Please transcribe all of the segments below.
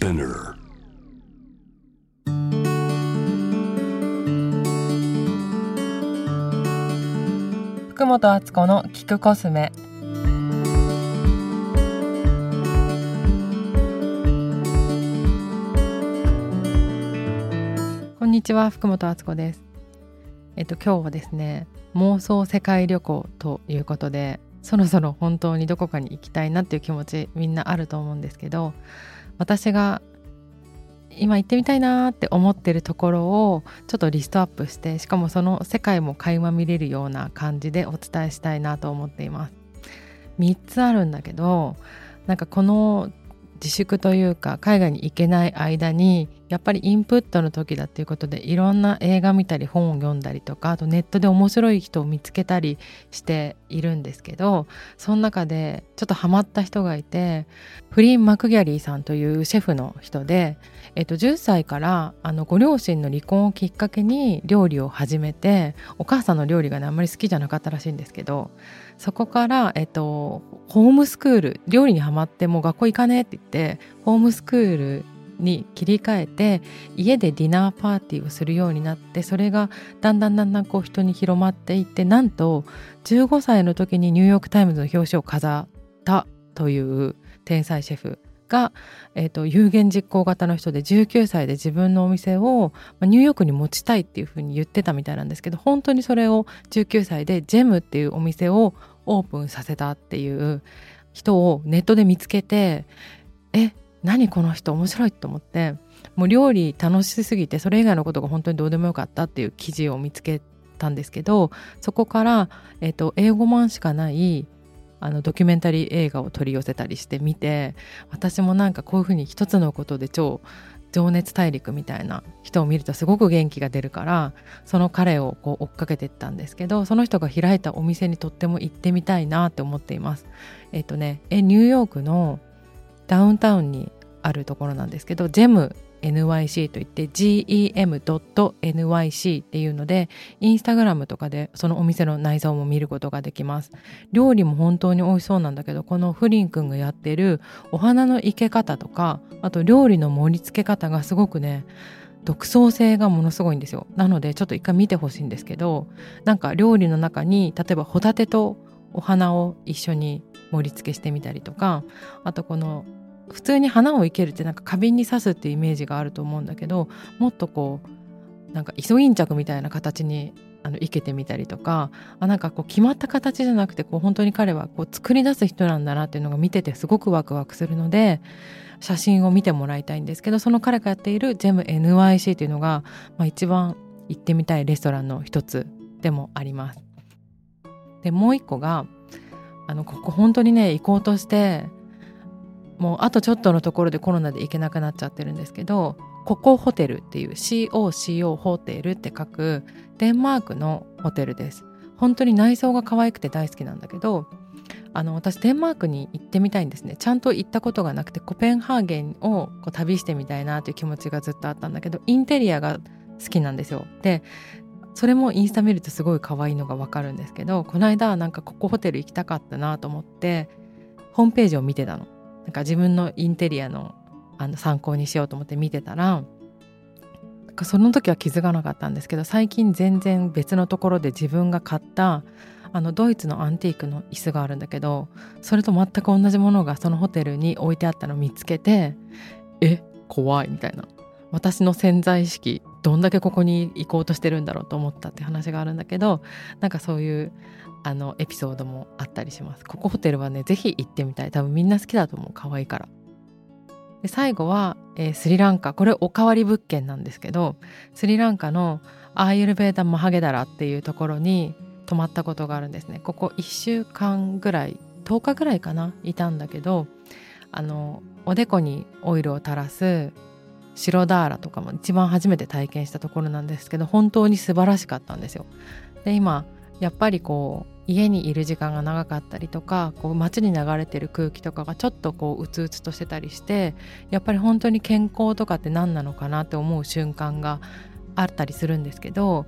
Spinner. 福本敦子の聞くコスメ。こんにちは福本敦子です。えっと今日はですね妄想世界旅行ということでそろそろ本当にどこかに行きたいなっていう気持ちみんなあると思うんですけど私が今行ってみたいなって思ってるところをちょっとリストアップしてしかもその世界も垣間見れるような感じでお伝えしたいなと思っています。3つあるんだけどなんかこの自粛というか海外に行けない間にやっぱりインプットの時だっていうことでいろんな映画見たり本を読んだりとかあとネットで面白い人を見つけたりしているんですけどその中でちょっとハマった人がいてフリー・マクギャリーさんというシェフの人で、えっと、10歳からあのご両親の離婚をきっかけに料理を始めてお母さんの料理がねあんまり好きじゃなかったらしいんですけどそこから、えっと、ホームスクール料理にはまってもう学校行かねえって言ってホームスクールに切り替えて家でディナーパーティーをするようになってそれがだんだんだんだんこう人に広まっていってなんと15歳の時にニューヨーク・タイムズの表紙を飾ったという天才シェフが、えーと、有言実行型の人で19歳で自分のお店をニューヨークに持ちたいっていうふうに言ってたみたいなんですけど本当にそれを19歳でジェムっていうお店をオープンさせたっていう人をネットで見つけてえ何この人面白いと思ってもう料理楽しすぎてそれ以外のことが本当にどうでもよかったっていう記事を見つけたんですけどそこから、えーと、英語版しかないあのドキュメンタリー映画を取り寄せたりしてみて私もなんかこういうふうに一つのことで超情熱大陸みたいな人を見るとすごく元気が出るからその彼をこう追っかけてったんですけどその人が開いたお店にとっても行ってみたいなって思っています。えっ、とねえニューヨークのダウンタウンにあるところなんですけど GEM NYC といって gem.nyc っていうのでインスタグラムとかでそのお店の内臓も見ることができます。料理も本当に美味しそうなんだけどこのフリンくんがやってるお花の生け方とかあと料理の盛り付け方がすごくね独創性がものすごいんですよ。なのでちょっと一回見てほしいんですけどなんか料理の中に例えばホタテとお花を一緒に盛り付けしてみたりとかあとこの普通に花を生けるってなんか花瓶に刺すっていうイメージがあると思うんだけどもっとこうなんかイソギンチャクみたいな形にあの生けてみたりとかあなんかこう決まった形じゃなくてこう本当に彼はこう作り出す人なんだなっていうのが見ててすごくワクワクするので写真を見てもらいたいんですけどその彼がやっている GEMNYC っていうのが、まあ、一番行ってみたいレストランの一つでもあります。でもう一個があのここ本当にね行こうとしてもうあとちょっとのところでコロナで行けなくなっちゃってるんですけどココホテルっていう COCO ホテルって書くデンマークのホテルです。本当に内装が可愛くて大好きなんだけどあの私デンマークに行ってみたいんですね。ちゃんと行ったことがなくてコペンハーゲンをこう旅してみたいなという気持ちがずっとあったんだけどインテリアが好きなんですよ。でそれもインスタ見るとすごい可愛いのがわかるんですけどこの間なんかここホテル行きたかったなと思ってホームページを見てたの。なんか自分のインテリアのあの参考にしようと思って見てたらその時は気づかなかったんですけど最近全然別のところで自分が買ったあのドイツのアンティークの椅子があるんだけどそれと全く同じものがそのホテルに置いてあったのを見つけてえ怖いみたいな。私の潜在意識どんだけここに行こうとしてるんだろうと思ったって話があるんだけどなんかそういうあのエピソードもあったりします。ここホテルはね是非行ってみたい。多分みんな好きだと思う。可愛いから。で最後は、えー、スリランカ。これおかわり物件なんですけどスリランカのアーユルベーダ・マハゲダラっていうところに泊まったことがあるんですね。ここ1週間ぐらい10日ぐらいかないたんだけどあのおでこにオイルを垂らす白ダーラとかも一番初めて体験したところなんですけど本当に素晴らしかったんですよ。で今やっぱりこう家にいる時間が長かったりとかこう街に流れてる空気とかがちょっとこううつうつとしてたりしてやっぱり本当に健康とかって何なのかなって思う瞬間があったりするんですけど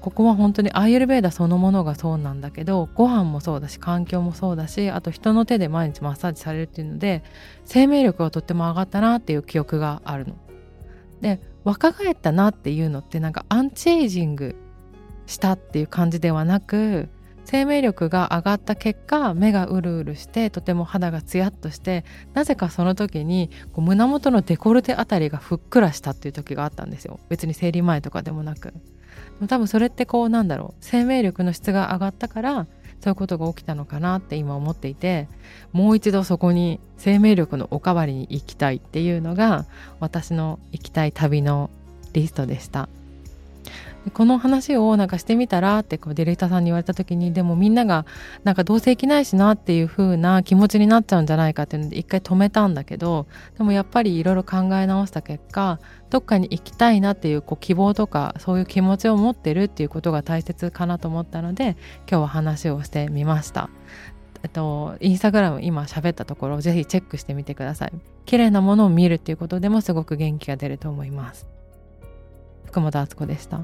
ここは本当にアイユルベーダそのものがそうなんだけどご飯もそうだし環境もそうだしあと人の手で毎日マッサージされるっていうので生命力がとっても上がったなっていう記憶があるの。で若返ったなっていうのってなんかアンチエイジングしたっていう感じではなく生命力が上がった結果目がうるうるしてとても肌がツヤっとしてなぜかその時にこう胸元のデコルテあたりがふっくらしたっていう時があったんですよ別に生理前とかでもなく。多分それってこうなんだろう生命力の質が上がったからそういうことが起きたのかなって今思っていてもう一度そこに生命力のおかわりに行きたいっていうのが私の行きたい旅のリストでした。この話をなんかしてみたらってこうディレクターさんに言われた時にでもみんながなんかどうせ行きないしなっていう風な気持ちになっちゃうんじゃないかっていうので一回止めたんだけどでもやっぱりいろいろ考え直した結果どっかに行きたいなっていうこう希望とかそういう気持ちを持ってるっていうことが大切かなと思ったので今日は話をしてみました。えっと、インスタグラム今喋ったところをぜひチェックしてみてください。綺麗なものを見るっていうことでもすごく元気が出ると思います。福本敦子でした。